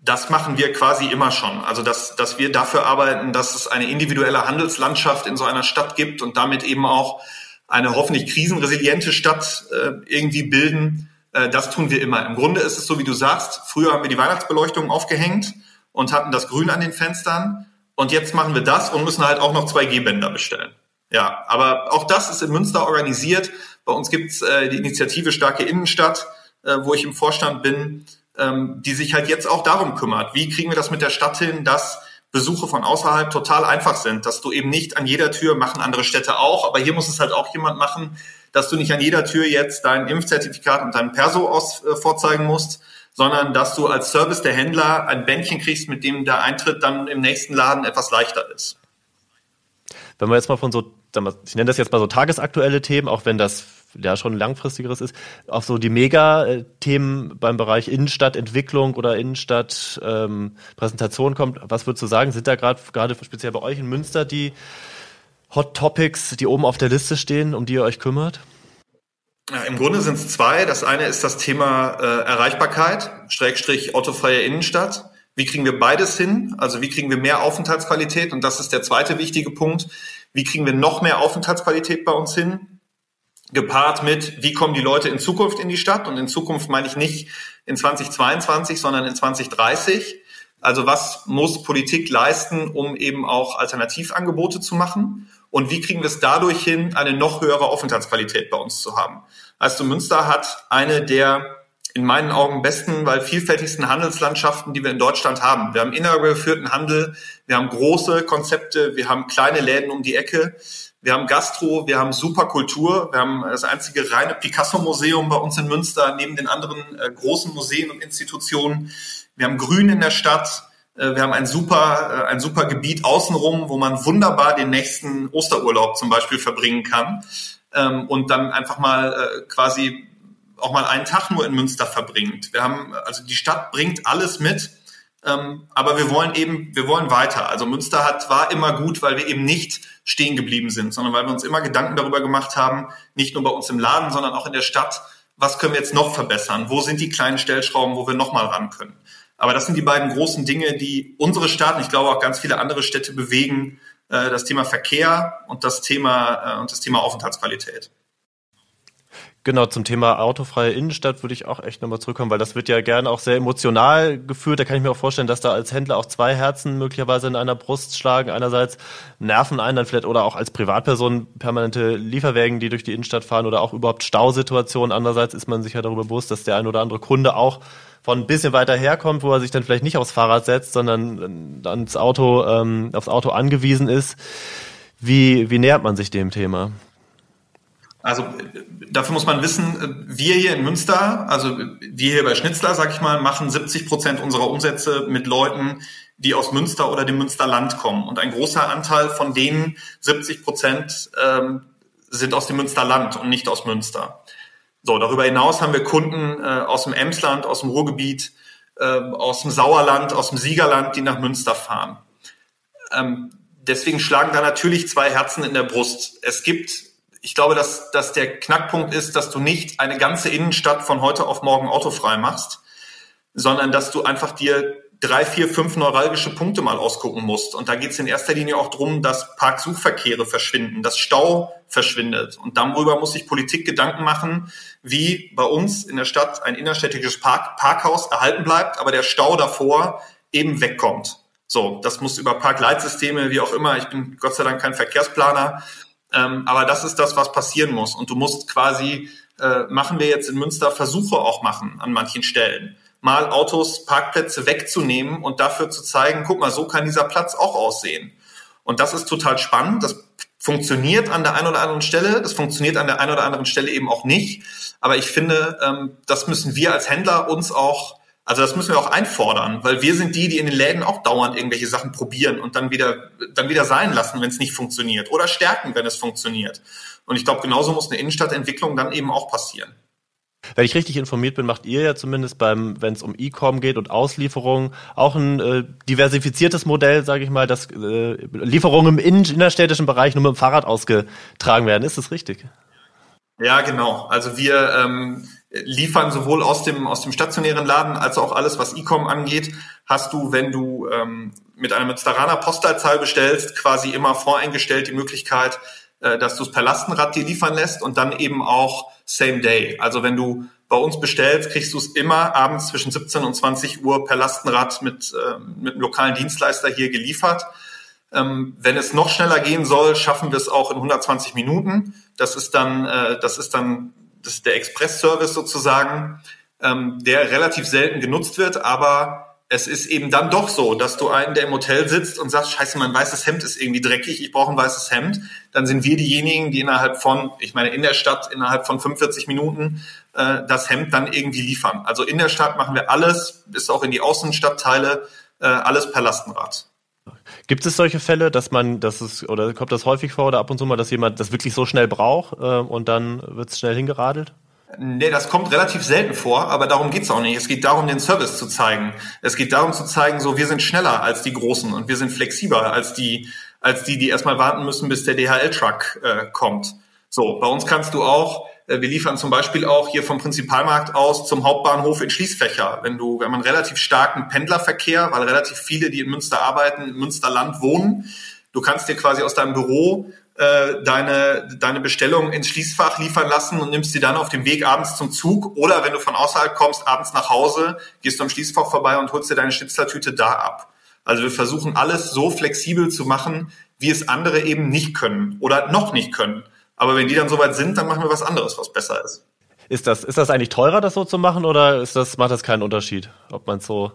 das machen wir quasi immer schon. Also, dass, dass wir dafür arbeiten, dass es eine individuelle Handelslandschaft in so einer Stadt gibt und damit eben auch eine hoffentlich krisenresiliente Stadt äh, irgendwie bilden. Äh, das tun wir immer. Im Grunde ist es so, wie du sagst, früher haben wir die Weihnachtsbeleuchtung aufgehängt und hatten das Grün an den Fenstern. Und jetzt machen wir das und müssen halt auch noch zwei G-Bänder bestellen. Ja, aber auch das ist in Münster organisiert. Bei uns gibt's äh, die Initiative Starke Innenstadt, äh, wo ich im Vorstand bin ähm, die sich halt jetzt auch darum kümmert. Wie kriegen wir das mit der Stadt hin, dass Besuche von außerhalb total einfach sind, dass du eben nicht an jeder Tür, machen andere Städte auch, aber hier muss es halt auch jemand machen, dass du nicht an jeder Tür jetzt dein Impfzertifikat und dein Perso aus, äh, vorzeigen musst, sondern dass du als Service der Händler ein Bändchen kriegst, mit dem der Eintritt dann im nächsten Laden etwas leichter ist. Wenn wir jetzt mal von so, ich nenne das jetzt mal so tagesaktuelle Themen, auch wenn das ja schon langfristigeres ist, auf so die Mega-Themen beim Bereich Innenstadtentwicklung oder Innenstadtpräsentation ähm, kommt. Was würdest du sagen, sind da gerade gerade speziell bei euch in Münster die Hot Topics, die oben auf der Liste stehen, um die ihr euch kümmert? Ja, Im Grunde sind es zwei. Das eine ist das Thema äh, Erreichbarkeit, Schrägstrich autofreie Innenstadt. Wie kriegen wir beides hin? Also wie kriegen wir mehr Aufenthaltsqualität? Und das ist der zweite wichtige Punkt. Wie kriegen wir noch mehr Aufenthaltsqualität bei uns hin? Gepaart mit, wie kommen die Leute in Zukunft in die Stadt? Und in Zukunft meine ich nicht in 2022, sondern in 2030. Also was muss Politik leisten, um eben auch Alternativangebote zu machen? Und wie kriegen wir es dadurch hin, eine noch höhere Aufenthaltsqualität bei uns zu haben? Also Münster hat eine der in meinen Augen besten, weil vielfältigsten Handelslandschaften, die wir in Deutschland haben. Wir haben innergeführten Handel, wir haben große Konzepte, wir haben kleine Läden um die Ecke, wir haben Gastro, wir haben super Kultur, wir haben das einzige reine Picasso-Museum bei uns in Münster, neben den anderen äh, großen Museen und Institutionen. Wir haben Grün in der Stadt, äh, wir haben ein super, äh, ein super Gebiet außenrum, wo man wunderbar den nächsten Osterurlaub zum Beispiel verbringen kann ähm, und dann einfach mal äh, quasi auch mal einen Tag nur in Münster verbringt. Wir haben, also die Stadt bringt alles mit, ähm, aber wir wollen eben, wir wollen weiter. Also Münster hat, war immer gut, weil wir eben nicht stehen geblieben sind, sondern weil wir uns immer Gedanken darüber gemacht haben, nicht nur bei uns im Laden, sondern auch in der Stadt, was können wir jetzt noch verbessern? Wo sind die kleinen Stellschrauben, wo wir noch mal ran können? Aber das sind die beiden großen Dinge, die unsere Stadt und ich glaube auch ganz viele andere Städte bewegen. Äh, das Thema Verkehr und das Thema, äh, und das Thema Aufenthaltsqualität. Genau, zum Thema autofreie Innenstadt würde ich auch echt nochmal zurückkommen, weil das wird ja gerne auch sehr emotional geführt. Da kann ich mir auch vorstellen, dass da als Händler auch zwei Herzen möglicherweise in einer Brust schlagen. Einerseits nerven einen dann vielleicht oder auch als Privatperson permanente Lieferwägen, die durch die Innenstadt fahren oder auch überhaupt Stausituationen. Andererseits ist man sich ja darüber bewusst, dass der ein oder andere Kunde auch von ein bisschen weiter herkommt, wo er sich dann vielleicht nicht aufs Fahrrad setzt, sondern ans Auto, ähm, aufs Auto angewiesen ist. Wie, wie nähert man sich dem Thema? Also dafür muss man wissen, wir hier in Münster, also wir hier bei Schnitzler, sag ich mal, machen 70 Prozent unserer Umsätze mit Leuten, die aus Münster oder dem Münsterland kommen. Und ein großer Anteil von denen, 70 Prozent, ähm, sind aus dem Münsterland und nicht aus Münster. So, darüber hinaus haben wir Kunden äh, aus dem Emsland, aus dem Ruhrgebiet, äh, aus dem Sauerland, aus dem Siegerland, die nach Münster fahren. Ähm, deswegen schlagen da natürlich zwei Herzen in der Brust. Es gibt, ich glaube, dass, dass der Knackpunkt ist, dass du nicht eine ganze Innenstadt von heute auf morgen autofrei machst, sondern dass du einfach dir drei, vier, fünf neuralgische Punkte mal ausgucken musst. Und da geht es in erster Linie auch darum, dass Parksuchverkehre verschwinden, dass Stau verschwindet. Und darüber muss sich Politik Gedanken machen, wie bei uns in der Stadt ein innerstädtisches Park Parkhaus erhalten bleibt, aber der Stau davor eben wegkommt. So, das muss über Parkleitsysteme, wie auch immer. Ich bin Gott sei Dank kein Verkehrsplaner, ähm, aber das ist das, was passieren muss. Und du musst quasi, äh, machen wir jetzt in Münster Versuche auch machen an manchen Stellen mal Autos, Parkplätze wegzunehmen und dafür zu zeigen, guck mal, so kann dieser Platz auch aussehen. Und das ist total spannend. Das funktioniert an der einen oder anderen Stelle. Das funktioniert an der einen oder anderen Stelle eben auch nicht. Aber ich finde, ähm, das müssen wir als Händler uns auch, also das müssen wir auch einfordern, weil wir sind die, die in den Läden auch dauernd irgendwelche Sachen probieren und dann wieder, dann wieder sein lassen, wenn es nicht funktioniert oder stärken, wenn es funktioniert. Und ich glaube, genauso muss eine Innenstadtentwicklung dann eben auch passieren. Wenn ich richtig informiert bin, macht ihr ja zumindest beim, wenn es um E-Com geht und Auslieferungen, auch ein äh, diversifiziertes Modell, sage ich mal, dass äh, Lieferungen im innerstädtischen Bereich nur mit dem Fahrrad ausgetragen werden. Ist das richtig? Ja, genau. Also wir ähm, liefern sowohl aus dem aus dem stationären Laden als auch alles, was E-Com angeht, hast du, wenn du ähm, mit einer Münsteraner Postleitzahl bestellst, quasi immer voreingestellt die Möglichkeit, äh, dass du es per Lastenrad dir liefern lässt und dann eben auch same day. Also wenn du bei uns bestellst, kriegst du es immer abends zwischen 17 und 20 Uhr per Lastenrad mit, äh, mit einem lokalen Dienstleister hier geliefert. Ähm, wenn es noch schneller gehen soll, schaffen wir es auch in 120 Minuten. Das ist dann, äh, das ist dann das ist der Express-Service sozusagen, ähm, der relativ selten genutzt wird, aber es ist eben dann doch so, dass du einen, der im Hotel sitzt und sagt, scheiße, mein weißes Hemd ist irgendwie dreckig, ich brauche ein weißes Hemd, dann sind wir diejenigen, die innerhalb von, ich meine, in der Stadt innerhalb von 45 Minuten äh, das Hemd dann irgendwie liefern. Also in der Stadt machen wir alles, bis auch in die Außenstadtteile, äh, alles per Lastenrad. Gibt es solche Fälle, dass man, dass es, oder kommt das häufig vor oder ab und zu mal, dass jemand das wirklich so schnell braucht äh, und dann wird es schnell hingeradelt? Nee, das kommt relativ selten vor, aber darum geht's auch nicht. Es geht darum, den Service zu zeigen. Es geht darum zu zeigen, so wir sind schneller als die Großen und wir sind flexibler als die, als die, die erstmal warten müssen, bis der DHL-Truck äh, kommt. So, bei uns kannst du auch, wir liefern zum Beispiel auch hier vom Prinzipalmarkt aus zum Hauptbahnhof in Schließfächer. Wenn du, wir haben einen relativ starken Pendlerverkehr, weil relativ viele, die in Münster arbeiten, in Münsterland wohnen. Du kannst dir quasi aus deinem Büro äh, deine, deine Bestellung ins Schließfach liefern lassen und nimmst sie dann auf dem Weg abends zum Zug oder wenn du von außerhalb kommst, abends nach Hause, gehst du am Schließfach vorbei und holst dir deine Schnitzlertüte da ab. Also wir versuchen alles so flexibel zu machen, wie es andere eben nicht können oder noch nicht können. Aber wenn die dann soweit sind, dann machen wir was anderes, was besser ist. Ist das, ist das eigentlich teurer, das so zu machen, oder ist das, macht das keinen Unterschied, ob man so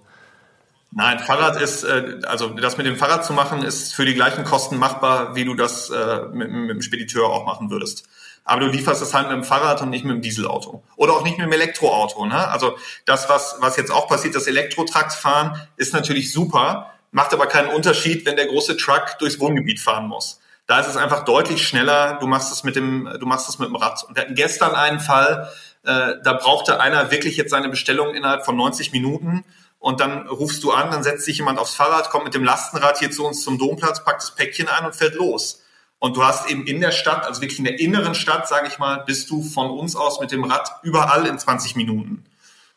Nein, Fahrrad ist, äh, also das mit dem Fahrrad zu machen, ist für die gleichen Kosten machbar, wie du das äh, mit, mit dem Spediteur auch machen würdest. Aber du lieferst es halt mit dem Fahrrad und nicht mit dem Dieselauto. Oder auch nicht mit dem Elektroauto. Ne? Also das, was, was jetzt auch passiert, das Elektrotrucks fahren, ist natürlich super, macht aber keinen Unterschied, wenn der große Truck durchs Wohngebiet fahren muss. Da ist es einfach deutlich schneller, du machst es mit dem, du machst es mit dem Rad. Und wir hatten gestern einen Fall, äh, da brauchte einer wirklich jetzt seine Bestellung innerhalb von 90 Minuten und dann rufst du an, dann setzt sich jemand aufs Fahrrad, kommt mit dem Lastenrad hier zu uns zum Domplatz, packt das Päckchen ein und fährt los. Und du hast eben in der Stadt, also wirklich in der inneren Stadt, sage ich mal, bist du von uns aus mit dem Rad überall in 20 Minuten.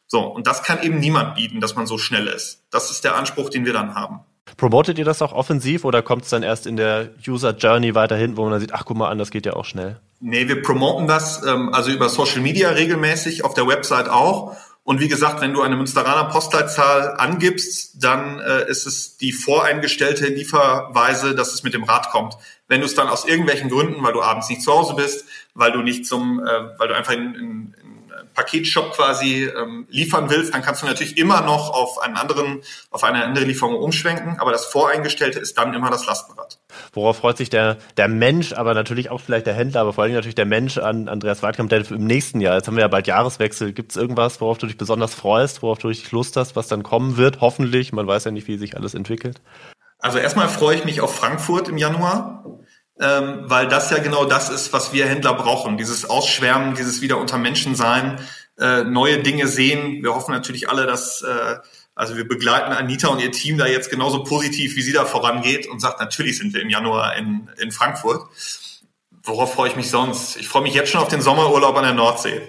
So, und das kann eben niemand bieten, dass man so schnell ist. Das ist der Anspruch, den wir dann haben. Promotet ihr das auch offensiv oder kommt es dann erst in der User Journey weiterhin, wo man dann sieht, ach guck mal an, das geht ja auch schnell? Nee, wir promoten das ähm, also über Social Media regelmäßig, auf der Website auch. Und wie gesagt, wenn du eine Münsteraner Postleitzahl angibst, dann äh, ist es die voreingestellte Lieferweise, dass es mit dem Rad kommt. Wenn du es dann aus irgendwelchen Gründen, weil du abends nicht zu Hause bist, weil du nicht zum, äh, weil du einfach in, in, Paketshop quasi ähm, liefern willst, dann kannst du natürlich immer noch auf einen anderen, auf eine andere Lieferung umschwenken, aber das Voreingestellte ist dann immer das Lastenrad. Worauf freut sich der, der Mensch, aber natürlich auch vielleicht der Händler, aber vor allem natürlich der Mensch an Andreas Weidkamp, der im nächsten Jahr, jetzt haben wir ja bald Jahreswechsel, gibt es irgendwas, worauf du dich besonders freust, worauf du dich Lust hast, was dann kommen wird, hoffentlich, man weiß ja nicht, wie sich alles entwickelt. Also erstmal freue ich mich auf Frankfurt im Januar ähm, weil das ja genau das ist, was wir Händler brauchen. Dieses Ausschwärmen, dieses wieder unter Menschen sein, äh, neue Dinge sehen. Wir hoffen natürlich alle, dass, äh, also wir begleiten Anita und ihr Team da jetzt genauso positiv, wie sie da vorangeht und sagt, natürlich sind wir im Januar in, in Frankfurt. Worauf freue ich mich sonst? Ich freue mich jetzt schon auf den Sommerurlaub an der Nordsee.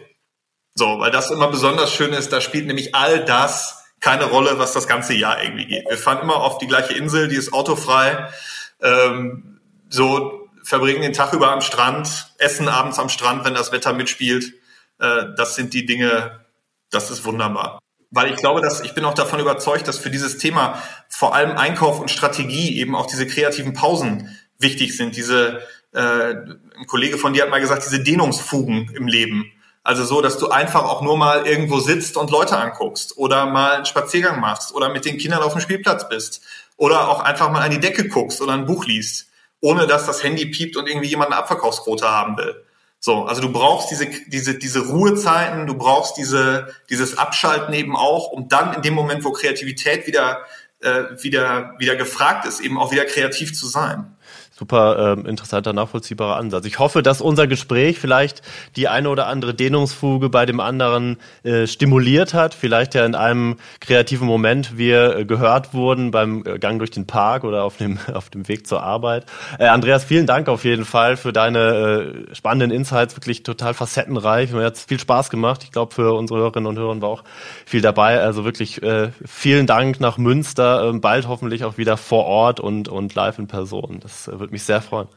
So, weil das immer besonders schön ist, da spielt nämlich all das keine Rolle, was das ganze Jahr irgendwie geht. Wir fahren immer auf die gleiche Insel, die ist autofrei. Ähm, so verbringen den Tag über am Strand, essen abends am Strand, wenn das Wetter mitspielt. Äh, das sind die Dinge, das ist wunderbar. Weil ich glaube, dass ich bin auch davon überzeugt, dass für dieses Thema vor allem Einkauf und Strategie eben auch diese kreativen Pausen wichtig sind. Diese, äh, ein Kollege von dir hat mal gesagt, diese Dehnungsfugen im Leben. Also so, dass du einfach auch nur mal irgendwo sitzt und Leute anguckst oder mal einen Spaziergang machst oder mit den Kindern auf dem Spielplatz bist oder auch einfach mal an die Decke guckst oder ein Buch liest ohne dass das Handy piept und irgendwie jemand eine Abverkaufsquote haben will. So, also du brauchst diese, diese, diese Ruhezeiten, du brauchst diese, dieses Abschalten eben auch, um dann in dem Moment, wo Kreativität wieder, äh, wieder, wieder gefragt ist, eben auch wieder kreativ zu sein super äh, interessanter, nachvollziehbarer Ansatz. Ich hoffe, dass unser Gespräch vielleicht die eine oder andere Dehnungsfuge bei dem anderen äh, stimuliert hat. Vielleicht ja in einem kreativen Moment wir äh, gehört wurden beim äh, Gang durch den Park oder auf dem, *laughs* auf dem Weg zur Arbeit. Äh, Andreas, vielen Dank auf jeden Fall für deine äh, spannenden Insights, wirklich total facettenreich. Mir hat viel Spaß gemacht. Ich glaube, für unsere Hörerinnen und Hörer war auch viel dabei. Also wirklich äh, vielen Dank nach Münster. Äh, bald hoffentlich auch wieder vor Ort und, und live in Person. Das äh, würde mich sehr freuen.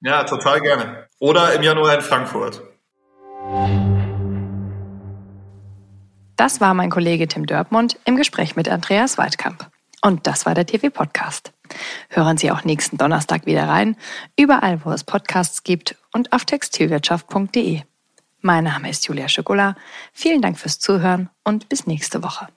Ja, total gerne. Oder im Januar in Frankfurt. Das war mein Kollege Tim Dörpmund im Gespräch mit Andreas Waldkamp. Und das war der TV-Podcast. Hören Sie auch nächsten Donnerstag wieder rein, überall, wo es Podcasts gibt und auf textilwirtschaft.de. Mein Name ist Julia Schokola. Vielen Dank fürs Zuhören und bis nächste Woche.